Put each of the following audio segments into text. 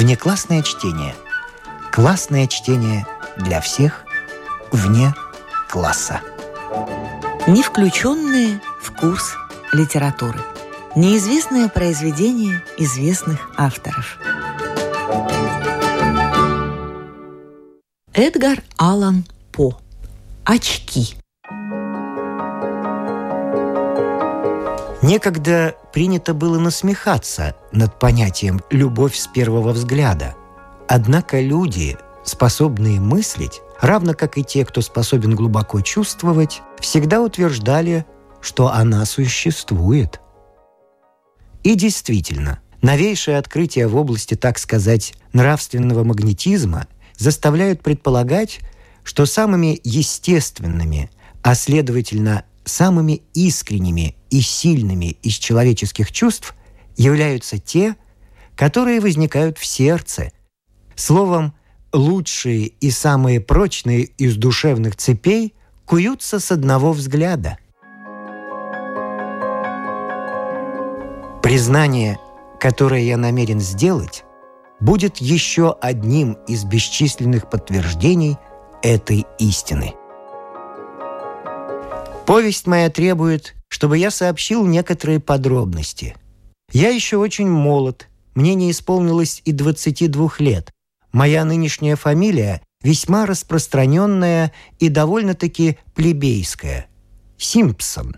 Внеклассное чтение. Классное чтение для всех вне класса. Не включенные в курс литературы. Неизвестное произведение известных авторов. Эдгар Аллан По. Очки. Некогда принято было насмехаться над понятием «любовь с первого взгляда». Однако люди, способные мыслить, равно как и те, кто способен глубоко чувствовать, всегда утверждали, что она существует. И действительно, новейшие открытия в области, так сказать, нравственного магнетизма заставляют предполагать, что самыми естественными, а следовательно самыми искренними и сильными из человеческих чувств являются те, которые возникают в сердце. Словом, лучшие и самые прочные из душевных цепей куются с одного взгляда. Признание, которое я намерен сделать, будет еще одним из бесчисленных подтверждений этой истины – Повесть моя требует, чтобы я сообщил некоторые подробности. Я еще очень молод, мне не исполнилось и 22 лет. Моя нынешняя фамилия весьма распространенная и довольно-таки плебейская. Симпсон.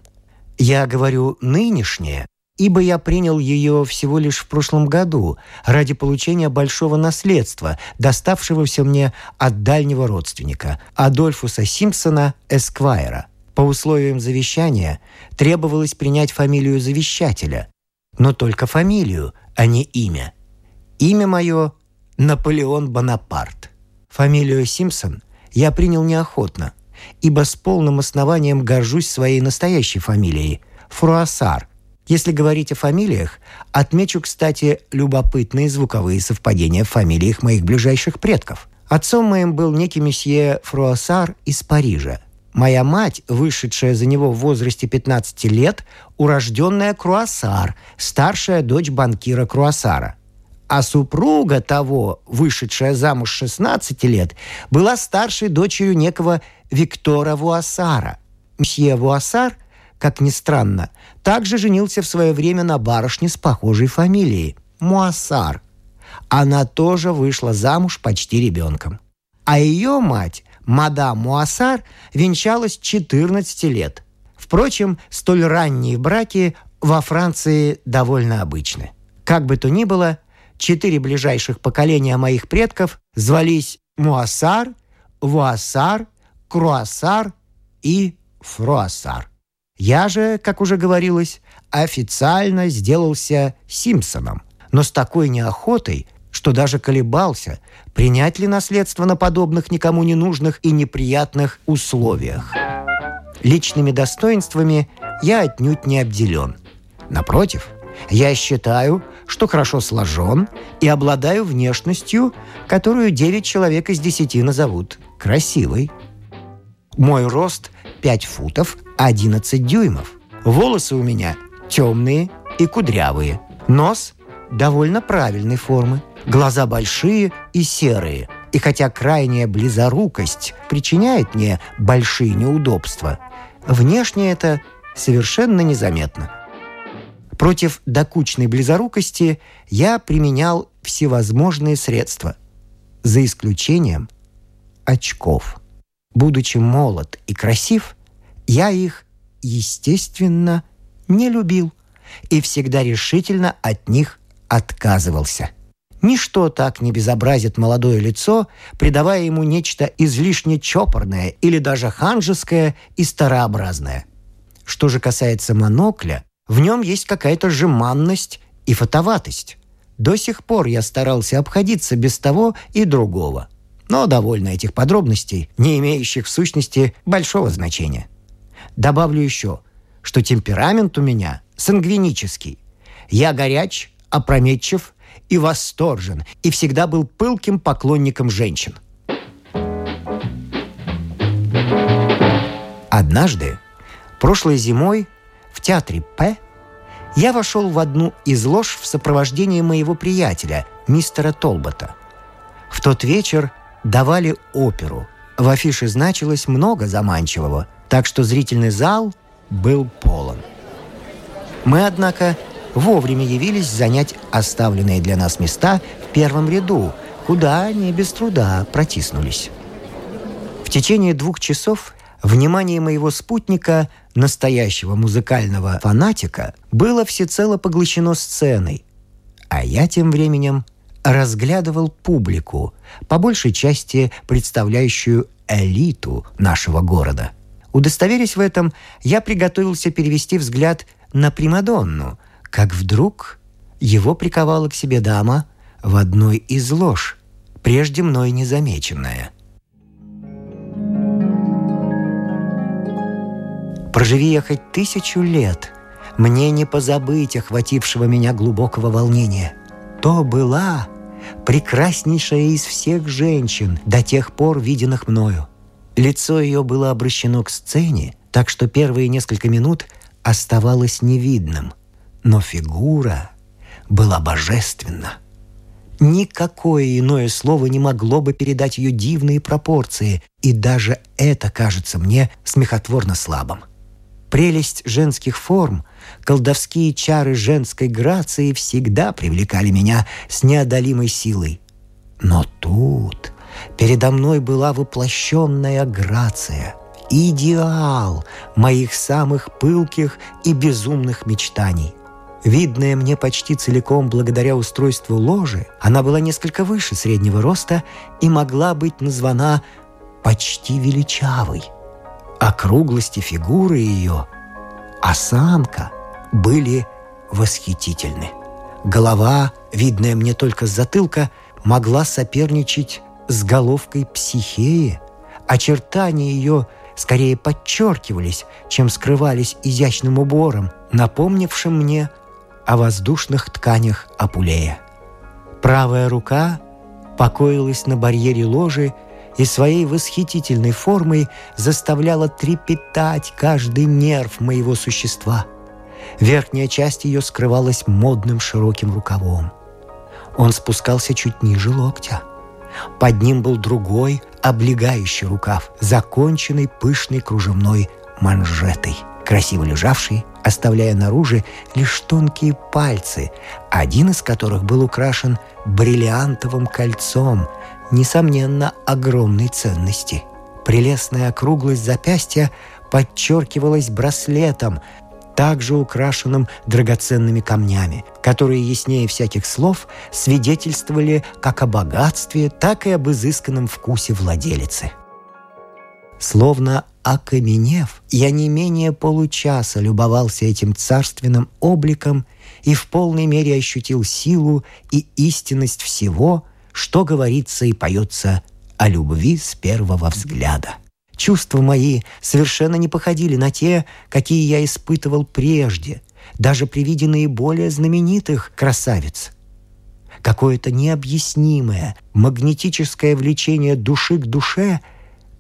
Я говорю «нынешняя», ибо я принял ее всего лишь в прошлом году ради получения большого наследства, доставшегося мне от дальнего родственника, Адольфуса Симпсона Эсквайра. По условиям завещания требовалось принять фамилию завещателя, но только фамилию, а не имя. Имя мое – Наполеон Бонапарт. Фамилию Симпсон я принял неохотно, ибо с полным основанием горжусь своей настоящей фамилией – Фруассар. Если говорить о фамилиях, отмечу, кстати, любопытные звуковые совпадения в фамилиях моих ближайших предков. Отцом моим был некий месье Фруассар из Парижа – Моя мать, вышедшая за него в возрасте 15 лет, урожденная Круассар, старшая дочь банкира Круассара. А супруга того, вышедшая замуж 16 лет, была старшей дочерью некого Виктора Вуассара. Мсье Вуассар, как ни странно, также женился в свое время на барышне с похожей фамилией – Муассар. Она тоже вышла замуж почти ребенком. А ее мать мадам Муассар венчалась 14 лет. Впрочем, столь ранние браки во Франции довольно обычны. Как бы то ни было, четыре ближайших поколения моих предков звались Муассар, Вуассар, Круассар и Фруассар. Я же, как уже говорилось, официально сделался Симпсоном, но с такой неохотой, что даже колебался, принять ли наследство на подобных никому не нужных и неприятных условиях. Личными достоинствами я отнюдь не обделен. Напротив, я считаю, что хорошо сложен и обладаю внешностью, которую 9 человек из 10 назовут красивой. Мой рост 5 футов 11 дюймов. Волосы у меня темные и кудрявые. Нос довольно правильной формы. Глаза большие и серые. И хотя крайняя близорукость причиняет мне большие неудобства, внешне это совершенно незаметно. Против докучной близорукости я применял всевозможные средства, за исключением очков. Будучи молод и красив, я их, естественно, не любил и всегда решительно от них отказывался – Ничто так не безобразит молодое лицо, придавая ему нечто излишне чопорное или даже ханжеское и старообразное. Что же касается монокля, в нем есть какая-то жеманность и фотоватость. До сих пор я старался обходиться без того и другого. Но довольно этих подробностей, не имеющих в сущности большого значения. Добавлю еще, что темперамент у меня сангвинический. Я горяч, опрометчив – и восторжен, и всегда был пылким поклонником женщин. Однажды, прошлой зимой, в театре П, я вошел в одну из лож в сопровождении моего приятеля, мистера Толбота. В тот вечер давали оперу. В афише значилось много заманчивого, так что зрительный зал был полон. Мы, однако, вовремя явились занять оставленные для нас места в первом ряду, куда они без труда протиснулись. В течение двух часов внимание моего спутника, настоящего музыкального фанатика, было всецело поглощено сценой, а я тем временем разглядывал публику, по большей части представляющую элиту нашего города. Удостоверясь в этом, я приготовился перевести взгляд на Примадонну, как вдруг его приковала к себе дама в одной из лож, прежде мной незамеченная. Проживи я хоть тысячу лет, мне не позабыть охватившего меня глубокого волнения. То была прекраснейшая из всех женщин, до тех пор виденных мною. Лицо ее было обращено к сцене, так что первые несколько минут оставалось невидным. Но фигура была божественна. Никакое иное слово не могло бы передать ее дивные пропорции, и даже это кажется мне смехотворно слабым. Прелесть женских форм, колдовские чары женской грации всегда привлекали меня с неодолимой силой. Но тут передо мной была воплощенная грация, идеал моих самых пылких и безумных мечтаний. Видная мне почти целиком благодаря устройству ложи, она была несколько выше среднего роста и могла быть названа почти величавой – округлости фигуры ее, осанка были восхитительны. Голова, видная мне только с затылка, могла соперничать с головкой психеи. Очертания ее скорее подчеркивались, чем скрывались изящным убором, напомнившим мне о воздушных тканях Апулея. Правая рука покоилась на барьере ложи и своей восхитительной формой заставляла трепетать каждый нерв моего существа. Верхняя часть ее скрывалась модным широким рукавом. Он спускался чуть ниже локтя. Под ним был другой, облегающий рукав, законченный пышной кружевной манжетой, красиво лежавший, оставляя наружу лишь тонкие пальцы, один из которых был украшен бриллиантовым кольцом – несомненно, огромной ценности. Прелестная округлость запястья подчеркивалась браслетом, также украшенным драгоценными камнями, которые яснее всяких слов свидетельствовали как о богатстве, так и об изысканном вкусе владелицы. Словно окаменев, я не менее получаса любовался этим царственным обликом и в полной мере ощутил силу и истинность всего, что говорится и поется о любви с первого взгляда. Чувства мои совершенно не походили на те, какие я испытывал прежде, даже при виде наиболее знаменитых красавиц. Какое-то необъяснимое магнетическое влечение души к душе,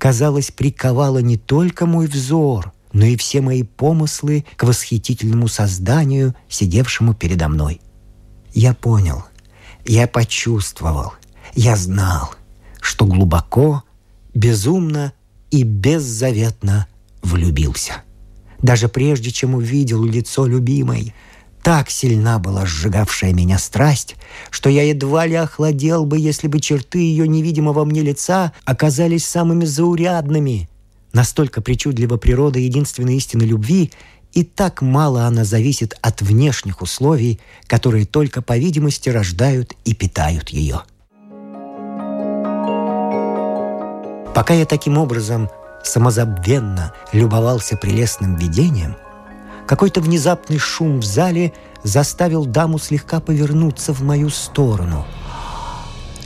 казалось, приковало не только мой взор, но и все мои помыслы к восхитительному созданию, сидевшему передо мной. Я понял, я почувствовал, я знал, что глубоко, безумно и беззаветно влюбился. Даже прежде, чем увидел лицо любимой, так сильна была сжигавшая меня страсть, что я едва ли охладел бы, если бы черты ее невидимого мне лица оказались самыми заурядными. Настолько причудлива природа единственной истины любви, и так мало она зависит от внешних условий, которые только, по видимости, рождают и питают ее. Пока я таким образом самозабвенно любовался прелестным видением, какой-то внезапный шум в зале заставил даму слегка повернуться в мою сторону.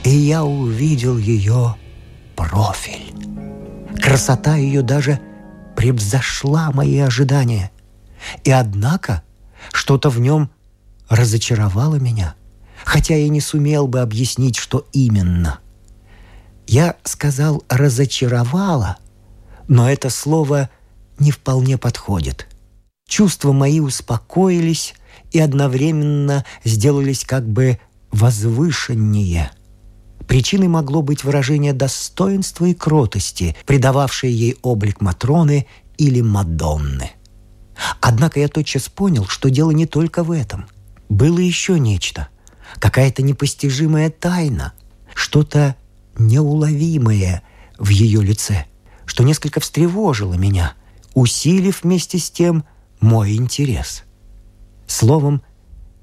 И я увидел ее профиль. Красота ее даже превзошла мои ожидания. И однако что-то в нем разочаровало меня, хотя я не сумел бы объяснить, что именно – я сказал «разочаровала», но это слово не вполне подходит. Чувства мои успокоились, и одновременно сделались как бы возвышеннее. Причиной могло быть выражение достоинства и кротости, придававшее ей облик Матроны или Мадонны. Однако я тотчас понял, что дело не только в этом. Было еще нечто. Какая-то непостижимая тайна. Что-то неуловимое в ее лице, что несколько встревожило меня, усилив вместе с тем мой интерес. Словом,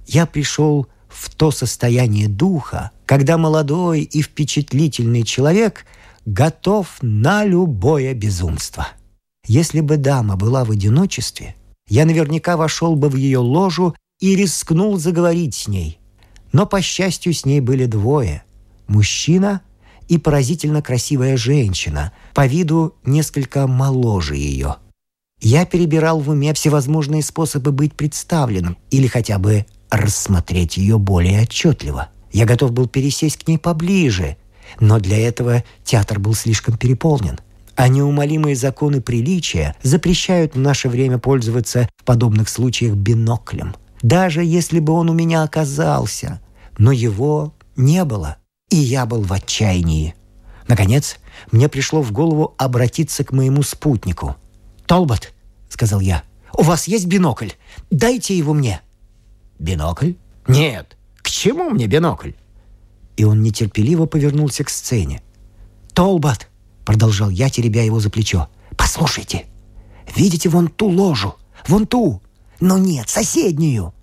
я пришел в то состояние духа, когда молодой и впечатлительный человек готов на любое безумство. Если бы дама была в одиночестве, я наверняка вошел бы в ее ложу и рискнул заговорить с ней. Но, по счастью, с ней были двое – мужчина и поразительно красивая женщина, по виду несколько моложе ее. Я перебирал в уме всевозможные способы быть представленным или хотя бы рассмотреть ее более отчетливо. Я готов был пересесть к ней поближе, но для этого театр был слишком переполнен. А неумолимые законы приличия запрещают в наше время пользоваться в подобных случаях биноклем. Даже если бы он у меня оказался, но его не было, и я был в отчаянии. Наконец, мне пришло в голову обратиться к моему спутнику. «Толбот», — сказал я, — «у вас есть бинокль? Дайте его мне». «Бинокль? Нет. К чему мне бинокль?» И он нетерпеливо повернулся к сцене. «Толбот!» — продолжал я, теребя его за плечо. «Послушайте, видите вон ту ложу? Вон ту? Но нет, соседнюю.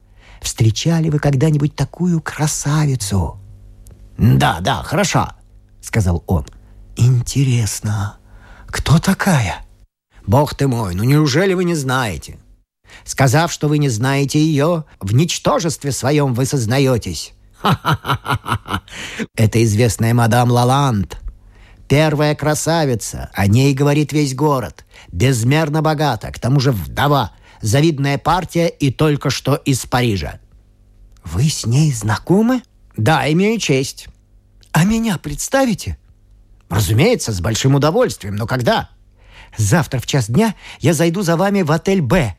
Встречали вы когда-нибудь такую красавицу?» «Да, да, хорошо», — сказал он. «Интересно, кто такая?» «Бог ты мой, ну неужели вы не знаете? Сказав, что вы не знаете ее, в ничтожестве своем вы сознаетесь. Ха-ха-ха-ха! Это известная мадам Лаланд. Первая красавица, о ней говорит весь город. Безмерно богата, к тому же вдова. Завидная партия и только что из Парижа. Вы с ней знакомы? Да, имею честь. А меня представите? Разумеется, с большим удовольствием, но когда? Завтра в час дня я зайду за вами в отель «Б».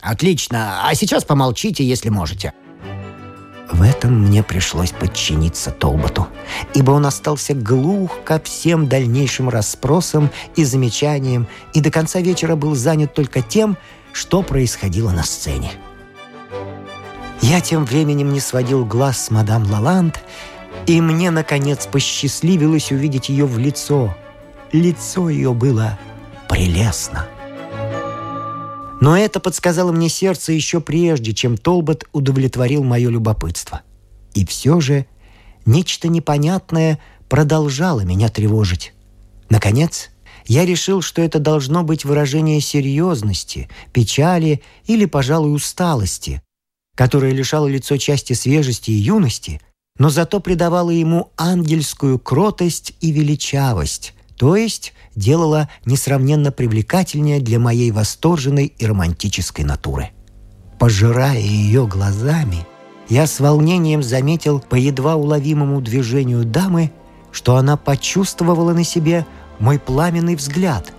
Отлично. А сейчас помолчите, если можете. В этом мне пришлось подчиниться Толботу, ибо он остался глух ко всем дальнейшим расспросам и замечаниям и до конца вечера был занят только тем, что происходило на сцене. Я тем временем не сводил глаз с мадам Лаланд, и мне, наконец, посчастливилось увидеть ее в лицо. Лицо ее было прелестно. Но это подсказало мне сердце еще прежде, чем Толбот удовлетворил мое любопытство. И все же нечто непонятное продолжало меня тревожить. Наконец, я решил, что это должно быть выражение серьезности, печали или, пожалуй, усталости, которое лишало лицо части свежести и юности, но зато придавало ему ангельскую кротость и величавость, то есть делала несравненно привлекательнее для моей восторженной и романтической натуры. Пожирая ее глазами, я с волнением заметил по едва уловимому движению дамы, что она почувствовала на себе мой пламенный взгляд.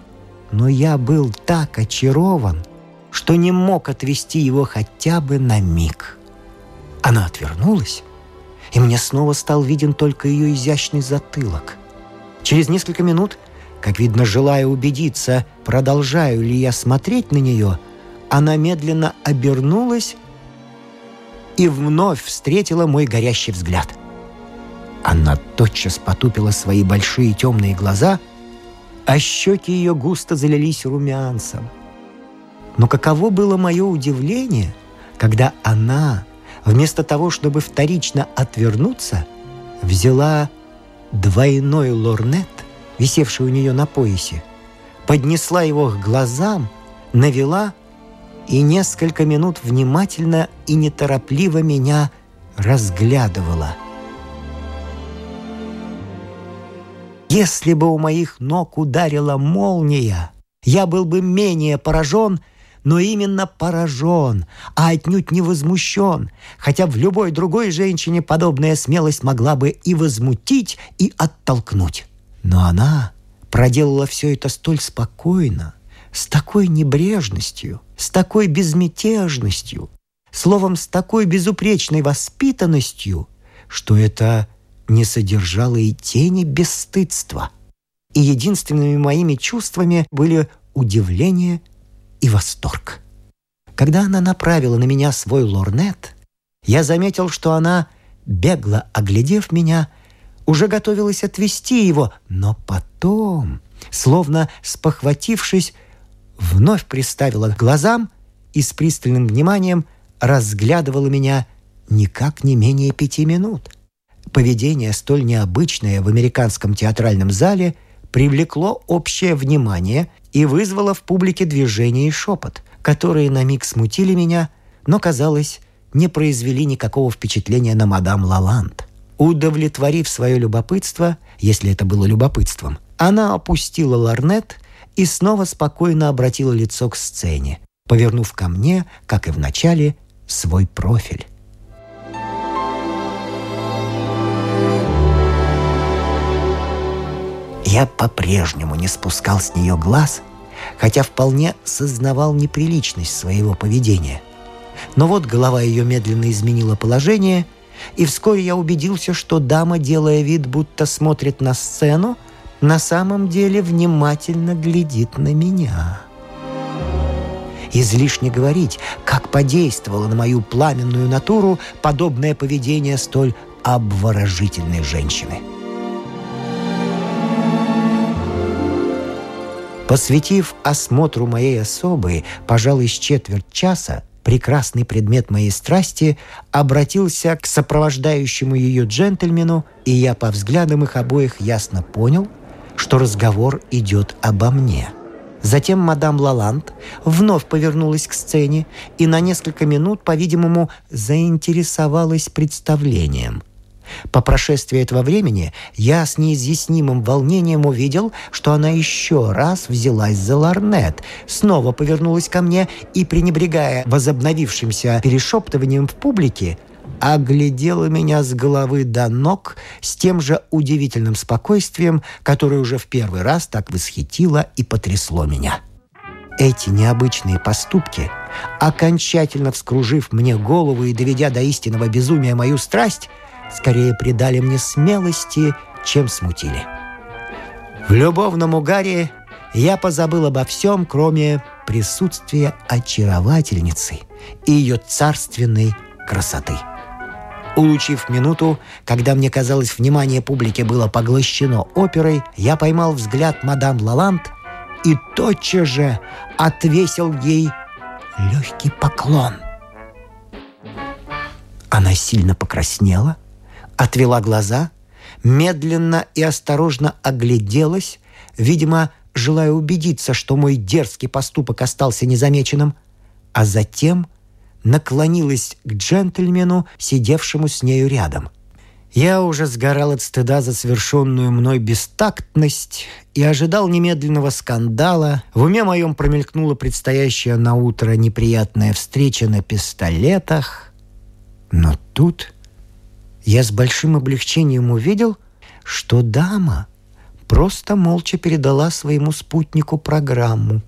Но я был так очарован, что не мог отвести его хотя бы на миг. Она отвернулась, и мне снова стал виден только ее изящный затылок. Через несколько минут как видно, желая убедиться, продолжаю ли я смотреть на нее, она медленно обернулась и вновь встретила мой горящий взгляд. Она тотчас потупила свои большие темные глаза, а щеки ее густо залились румянцем. Но каково было мое удивление, когда она, вместо того, чтобы вторично отвернуться, взяла двойной лорнет висевший у нее на поясе, поднесла его к глазам, навела и несколько минут внимательно и неторопливо меня разглядывала. Если бы у моих ног ударила молния, я был бы менее поражен, но именно поражен, а отнюдь не возмущен, хотя в любой другой женщине подобная смелость могла бы и возмутить, и оттолкнуть. Но она проделала все это столь спокойно, с такой небрежностью, с такой безмятежностью, словом, с такой безупречной воспитанностью, что это не содержало и тени бесстыдства. И единственными моими чувствами были удивление и восторг. Когда она направила на меня свой лорнет, я заметил, что она, бегло оглядев меня, уже готовилась отвести его, но потом, словно спохватившись, вновь приставила к глазам и с пристальным вниманием разглядывала меня никак не менее пяти минут. Поведение, столь необычное в американском театральном зале, привлекло общее внимание и вызвало в публике движение и шепот, которые на миг смутили меня, но, казалось, не произвели никакого впечатления на мадам Лаланд. Удовлетворив свое любопытство, если это было любопытством, она опустила ларнет и снова спокойно обратила лицо к сцене, повернув ко мне, как и в начале, свой профиль. Я по-прежнему не спускал с нее глаз, хотя вполне сознавал неприличность своего поведения. Но вот голова ее медленно изменила положение, и вскоре я убедился, что дама, делая вид, будто смотрит на сцену, на самом деле внимательно глядит на меня. Излишне говорить, как подействовало на мою пламенную натуру подобное поведение столь обворожительной женщины. Посвятив осмотру моей особы, пожалуй, с четверть часа, прекрасный предмет моей страсти обратился к сопровождающему ее джентльмену, и я по взглядам их обоих ясно понял, что разговор идет обо мне. Затем мадам Лаланд вновь повернулась к сцене и на несколько минут, по-видимому, заинтересовалась представлением. По прошествии этого времени я с неизъяснимым волнением увидел, что она еще раз взялась за ларнет, снова повернулась ко мне и, пренебрегая возобновившимся перешептыванием в публике, оглядела меня с головы до ног с тем же удивительным спокойствием, которое уже в первый раз так восхитило и потрясло меня. Эти необычные поступки, окончательно вскружив мне голову и доведя до истинного безумия мою страсть, скорее придали мне смелости, чем смутили. В любовном угаре я позабыл обо всем, кроме присутствия очаровательницы и ее царственной красоты. Улучив минуту, когда мне казалось, внимание публики было поглощено оперой, я поймал взгляд мадам Лаланд и тотчас же отвесил ей легкий поклон. Она сильно покраснела — отвела глаза, медленно и осторожно огляделась, видимо, желая убедиться, что мой дерзкий поступок остался незамеченным, а затем наклонилась к джентльмену, сидевшему с нею рядом. Я уже сгорал от стыда за совершенную мной бестактность и ожидал немедленного скандала. В уме моем промелькнула предстоящая на утро неприятная встреча на пистолетах. Но тут я с большим облегчением увидел, что дама просто молча передала своему спутнику программу.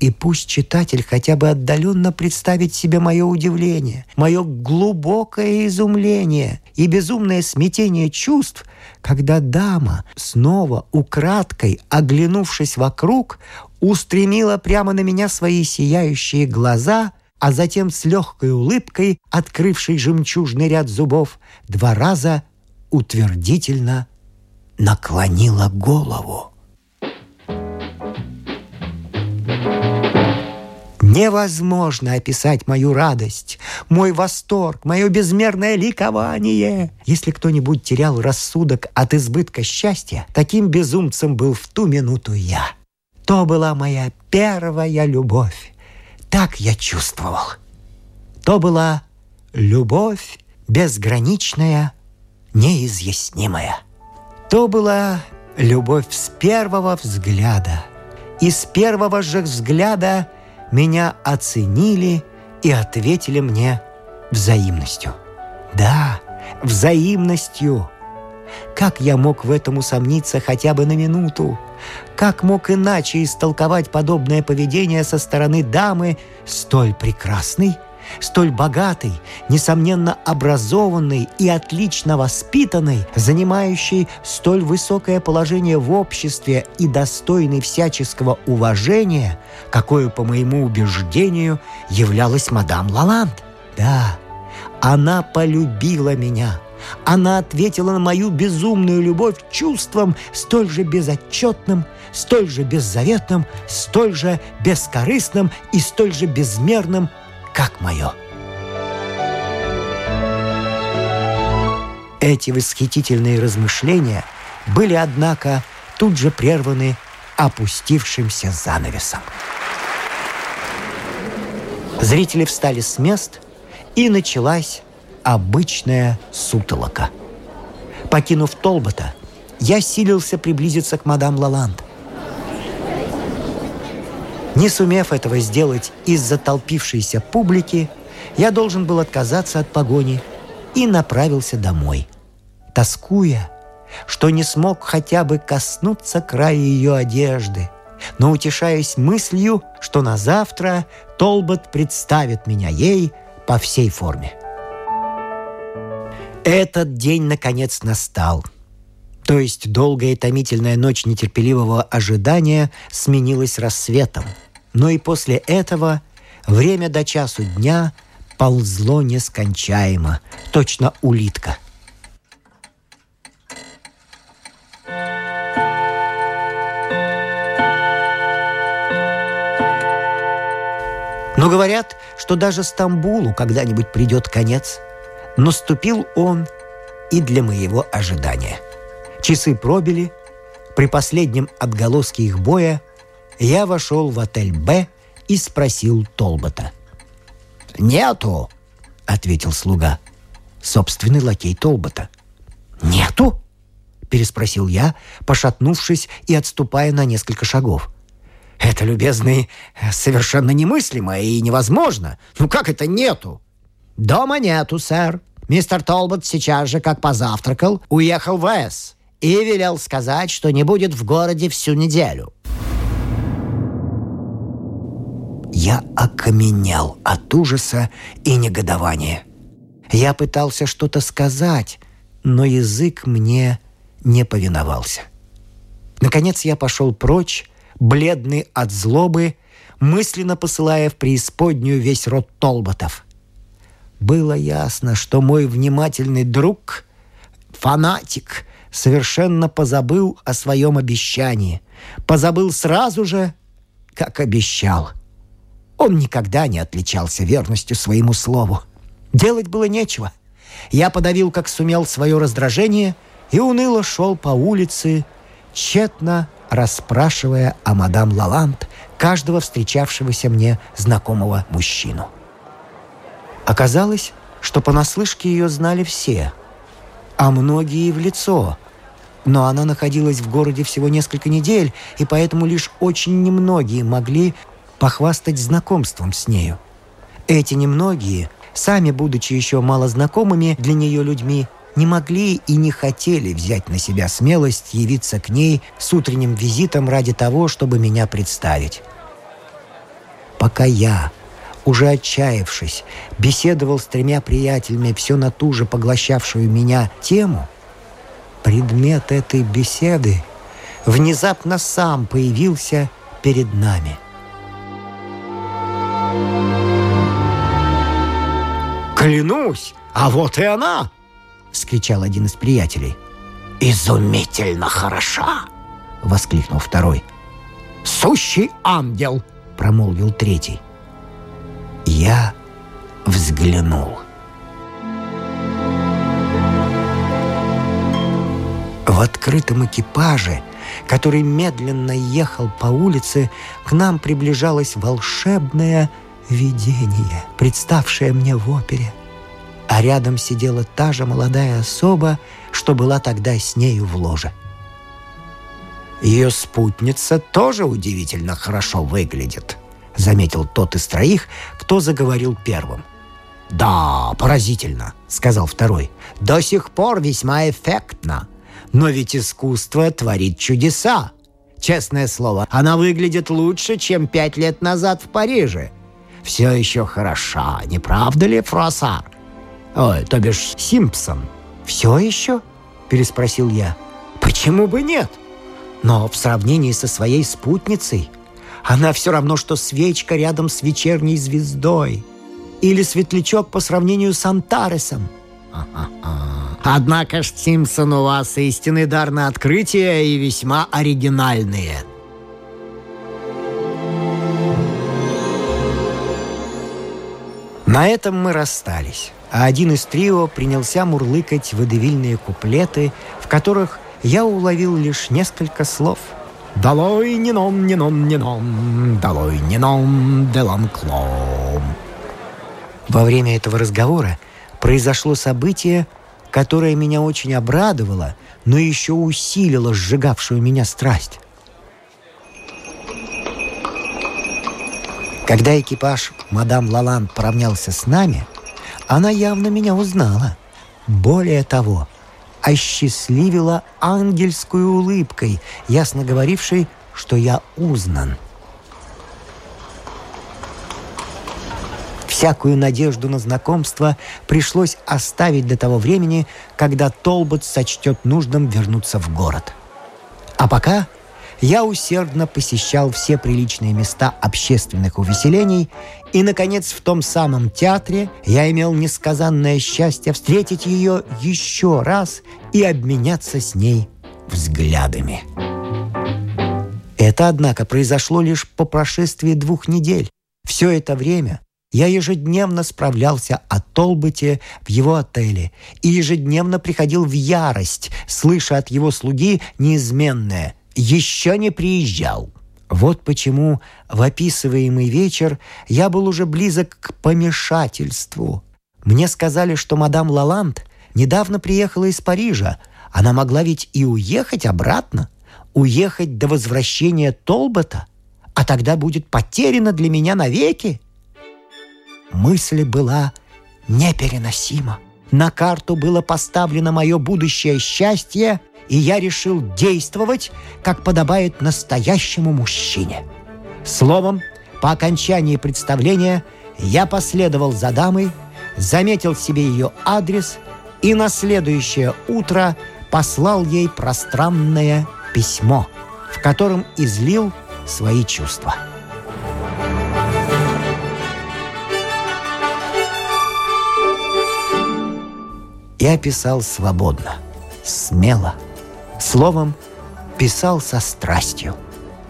И пусть читатель хотя бы отдаленно представит себе мое удивление, мое глубокое изумление и безумное смятение чувств, когда дама, снова украдкой оглянувшись вокруг, устремила прямо на меня свои сияющие глаза а затем с легкой улыбкой, открывшей жемчужный ряд зубов, два раза утвердительно наклонила голову. Невозможно описать мою радость, мой восторг, мое безмерное ликование. Если кто-нибудь терял рассудок от избытка счастья, таким безумцем был в ту минуту я. То была моя первая любовь. Так я чувствовал. То была любовь безграничная, неизъяснимая. То была любовь с первого взгляда. И с первого же взгляда меня оценили и ответили мне взаимностью. Да, взаимностью. Как я мог в этом усомниться хотя бы на минуту? Как мог иначе истолковать подобное поведение со стороны дамы, столь прекрасной столь богатой, несомненно образованной и отлично воспитанной, занимающей столь высокое положение в обществе и достойной всяческого уважения, какое, по моему убеждению, являлась мадам Лаланд. Да, она полюбила меня. Она ответила на мою безумную любовь чувством столь же безотчетным, столь же беззаветным, столь же бескорыстным и столь же безмерным, как мое. Эти восхитительные размышления были, однако, тут же прерваны опустившимся занавесом. Зрители встали с мест, и началась обычная сутолока. Покинув Толбота, я силился приблизиться к мадам Лаланд. Не сумев этого сделать из-за толпившейся публики, я должен был отказаться от погони и направился домой, тоскуя, что не смог хотя бы коснуться края ее одежды, но утешаясь мыслью, что на завтра Толбот представит меня ей по всей форме. Этот день, наконец, настал. То есть долгая и томительная ночь нетерпеливого ожидания сменилась рассветом. Но и после этого время до часу дня ползло нескончаемо, точно улитка. Но говорят, что даже Стамбулу когда-нибудь придет конец – Наступил он и для моего ожидания. Часы пробили. При последнем отголоске их боя я вошел в отель «Б» и спросил Толбота. «Нету!» — ответил слуга. Собственный лакей Толбота. «Нету?» — переспросил я, пошатнувшись и отступая на несколько шагов. «Это, любезный, совершенно немыслимо и невозможно. Ну как это нету?» «Дома нету, сэр. Мистер Толбот сейчас же, как позавтракал, уехал в С и велел сказать, что не будет в городе всю неделю». Я окаменел от ужаса и негодования. Я пытался что-то сказать, но язык мне не повиновался. Наконец я пошел прочь, бледный от злобы, мысленно посылая в преисподнюю весь род Толботов – было ясно, что мой внимательный друг, фанатик, совершенно позабыл о своем обещании. Позабыл сразу же, как обещал. Он никогда не отличался верностью своему слову. Делать было нечего. Я подавил, как сумел, свое раздражение и уныло шел по улице, тщетно расспрашивая о мадам Лаланд каждого встречавшегося мне знакомого мужчину. Оказалось, что понаслышке ее знали все, а многие в лицо. Но она находилась в городе всего несколько недель, и поэтому лишь очень немногие могли похвастать знакомством с нею. Эти немногие, сами будучи еще мало знакомыми для нее людьми, не могли и не хотели взять на себя смелость явиться к ней с утренним визитом ради того, чтобы меня представить. Пока я, уже отчаявшись, беседовал с тремя приятелями все на ту же поглощавшую меня тему, предмет этой беседы внезапно сам появился перед нами. «Клянусь, а вот и она!» — скричал один из приятелей. «Изумительно хороша!» — воскликнул второй. «Сущий ангел!» — промолвил третий. Я взглянул. В открытом экипаже, который медленно ехал по улице, к нам приближалось волшебное видение, представшее мне в опере. А рядом сидела та же молодая особа, что была тогда с нею в ложе. Ее спутница тоже удивительно хорошо выглядит –— заметил тот из троих, кто заговорил первым. «Да, поразительно», — сказал второй. «До сих пор весьма эффектно. Но ведь искусство творит чудеса. Честное слово, она выглядит лучше, чем пять лет назад в Париже. все еще хороша, не правда ли, Фруассар? Ой, то бишь Симпсон. Все еще? Переспросил я. Почему бы нет? Но в сравнении со своей спутницей она все равно, что свечка рядом с вечерней звездой. Или светлячок по сравнению с Антаресом. Однако ж, Симпсон, у вас истинный дар на открытие и весьма оригинальные. На этом мы расстались, а один из трио принялся мурлыкать водевильные куплеты, в которых я уловил лишь несколько слов. «Долой ном, не ном, долой не ном, делам клом». Во время этого разговора произошло событие, которое меня очень обрадовало, но еще усилило сжигавшую меня страсть. Когда экипаж мадам Лалан поравнялся с нами, она явно меня узнала. Более того, осчастливила ангельской улыбкой, ясно говорившей, что я узнан. Всякую надежду на знакомство пришлось оставить до того времени, когда Толбот сочтет нужным вернуться в город. А пока я усердно посещал все приличные места общественных увеселений, и, наконец, в том самом театре я имел несказанное счастье встретить ее еще раз и обменяться с ней взглядами. Это, однако, произошло лишь по прошествии двух недель. Все это время я ежедневно справлялся о Толбете в его отеле и ежедневно приходил в ярость, слыша от его слуги неизменное еще не приезжал. Вот почему в описываемый вечер я был уже близок к помешательству. Мне сказали, что мадам Лаланд недавно приехала из Парижа. Она могла ведь и уехать обратно, уехать до возвращения Толбота, а тогда будет потеряна для меня навеки. Мысль была непереносима. На карту было поставлено мое будущее счастье и я решил действовать, как подобает настоящему мужчине. Словом, по окончании представления я последовал за дамой, заметил себе ее адрес и на следующее утро послал ей пространное письмо, в котором излил свои чувства. Я писал свободно, смело – Словом, писал со страстью.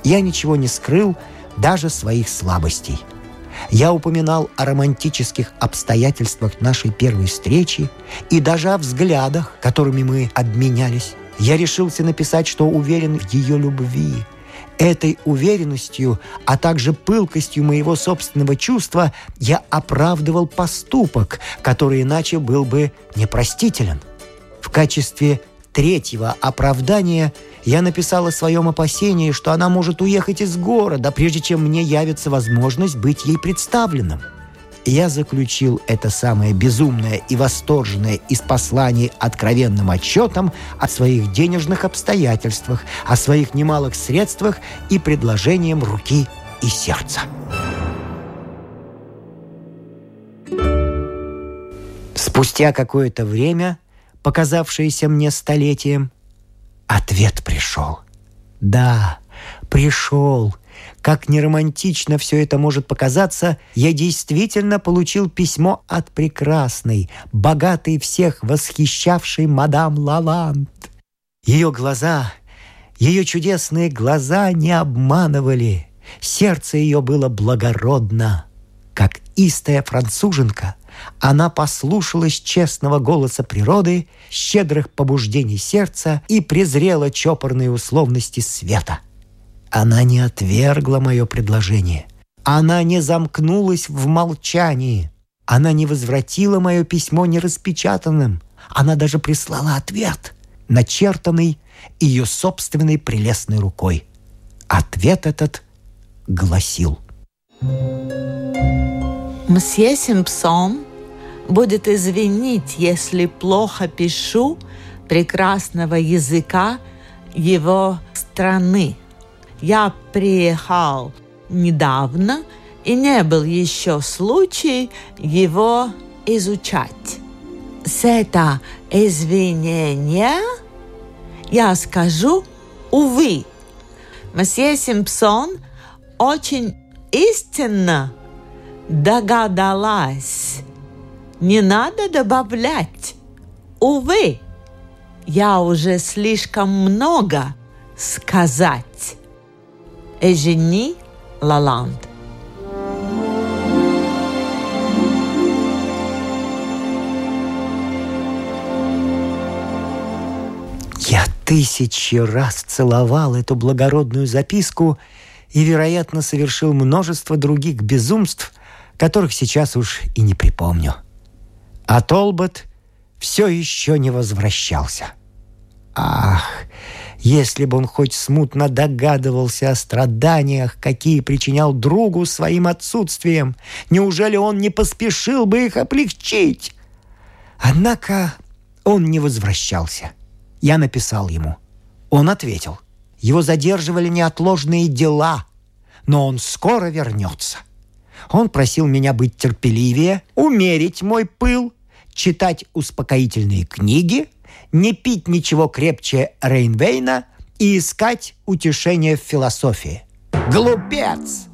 Я ничего не скрыл, даже своих слабостей. Я упоминал о романтических обстоятельствах нашей первой встречи и даже о взглядах, которыми мы обменялись. Я решился написать, что уверен в ее любви. Этой уверенностью, а также пылкостью моего собственного чувства я оправдывал поступок, который иначе был бы непростителен. В качестве третьего оправдания я написал о своем опасении, что она может уехать из города, прежде чем мне явится возможность быть ей представленным. Я заключил это самое безумное и восторженное из посланий откровенным отчетом о своих денежных обстоятельствах, о своих немалых средствах и предложением руки и сердца. Спустя какое-то время – показавшееся мне столетием, ответ пришел. Да, пришел. Как неромантично все это может показаться, я действительно получил письмо от прекрасной, богатой всех восхищавшей мадам Лаланд. Ее глаза, ее чудесные глаза не обманывали. Сердце ее было благородно, как истая француженка. Она послушалась честного голоса природы, щедрых побуждений сердца и презрела чопорные условности света. Она не отвергла мое предложение. Она не замкнулась в молчании. Она не возвратила мое письмо нераспечатанным. Она даже прислала ответ, начертанный ее собственной прелестной рукой. Ответ этот гласил. Мсье Симпсон будет извинить, если плохо пишу прекрасного языка его страны. Я приехал недавно и не был еще случай его изучать. С это извинение я скажу «увы». Месье Симпсон очень истинно догадалась. Не надо добавлять. Увы, я уже слишком много сказать. Эжени Лаланд. Я тысячи раз целовал эту благородную записку и, вероятно, совершил множество других безумств, которых сейчас уж и не припомню. А Толбот все еще не возвращался. Ах, если бы он хоть смутно догадывался о страданиях, какие причинял другу своим отсутствием, неужели он не поспешил бы их облегчить? Однако он не возвращался. Я написал ему. Он ответил. Его задерживали неотложные дела, но он скоро вернется. Он просил меня быть терпеливее, умерить мой пыл, читать успокоительные книги — не пить ничего крепче Рейнвейна и искать утешение в философии. Глупец!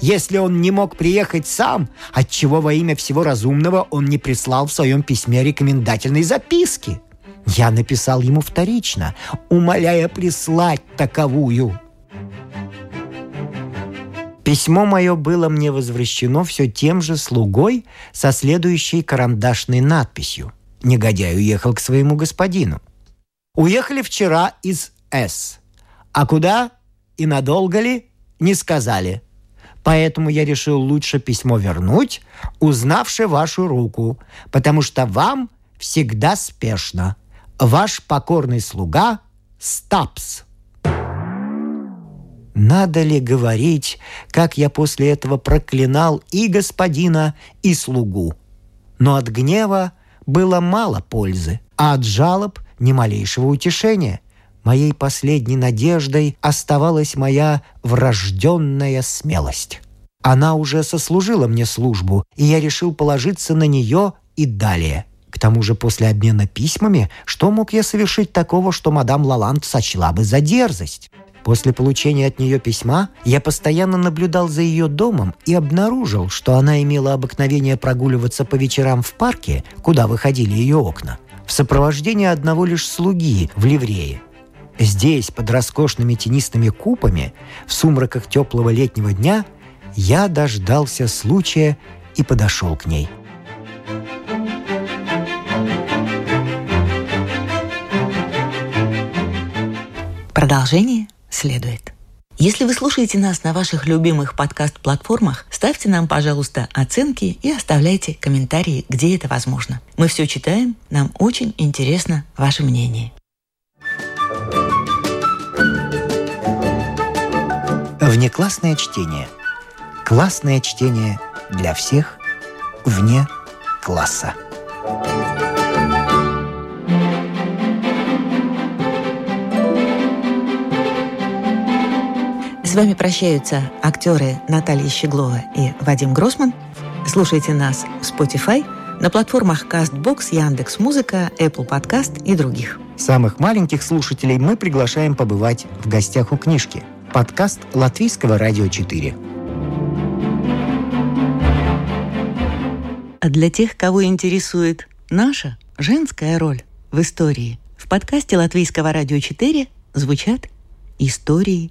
Если он не мог приехать сам, отчего во имя всего разумного он не прислал в своем письме рекомендательной записки? Я написал ему вторично, умоляя прислать таковую. Письмо мое было мне возвращено все тем же слугой со следующей карандашной надписью – Негодяй уехал к своему господину. Уехали вчера из С. А куда и надолго ли, не сказали. Поэтому я решил лучше письмо вернуть, узнавши вашу руку, потому что вам всегда спешно. Ваш покорный слуга Стапс. Надо ли говорить, как я после этого проклинал и господина, и слугу? Но от гнева было мало пользы, а от жалоб ни малейшего утешения. Моей последней надеждой оставалась моя врожденная смелость. Она уже сослужила мне службу, и я решил положиться на нее и далее. К тому же после обмена письмами, что мог я совершить такого, что мадам Лаланд сочла бы за дерзость? После получения от нее письма я постоянно наблюдал за ее домом и обнаружил, что она имела обыкновение прогуливаться по вечерам в парке, куда выходили ее окна, в сопровождении одного лишь слуги в ливрее. Здесь, под роскошными тенистыми купами, в сумраках теплого летнего дня, я дождался случая и подошел к ней. Продолжение следует. Если вы слушаете нас на ваших любимых подкаст-платформах, ставьте нам, пожалуйста, оценки и оставляйте комментарии, где это возможно. Мы все читаем, нам очень интересно ваше мнение. Внеклассное чтение. Классное чтение для всех вне класса. С вами прощаются актеры Наталья Щеглова и Вадим Гросман. Слушайте нас в Spotify, на платформах CastBox, Яндекс Музыка, Apple Podcast и других. Самых маленьких слушателей мы приглашаем побывать в гостях у книжки. Подкаст Латвийского радио 4. А для тех, кого интересует наша женская роль в истории, в подкасте Латвийского радио 4 звучат истории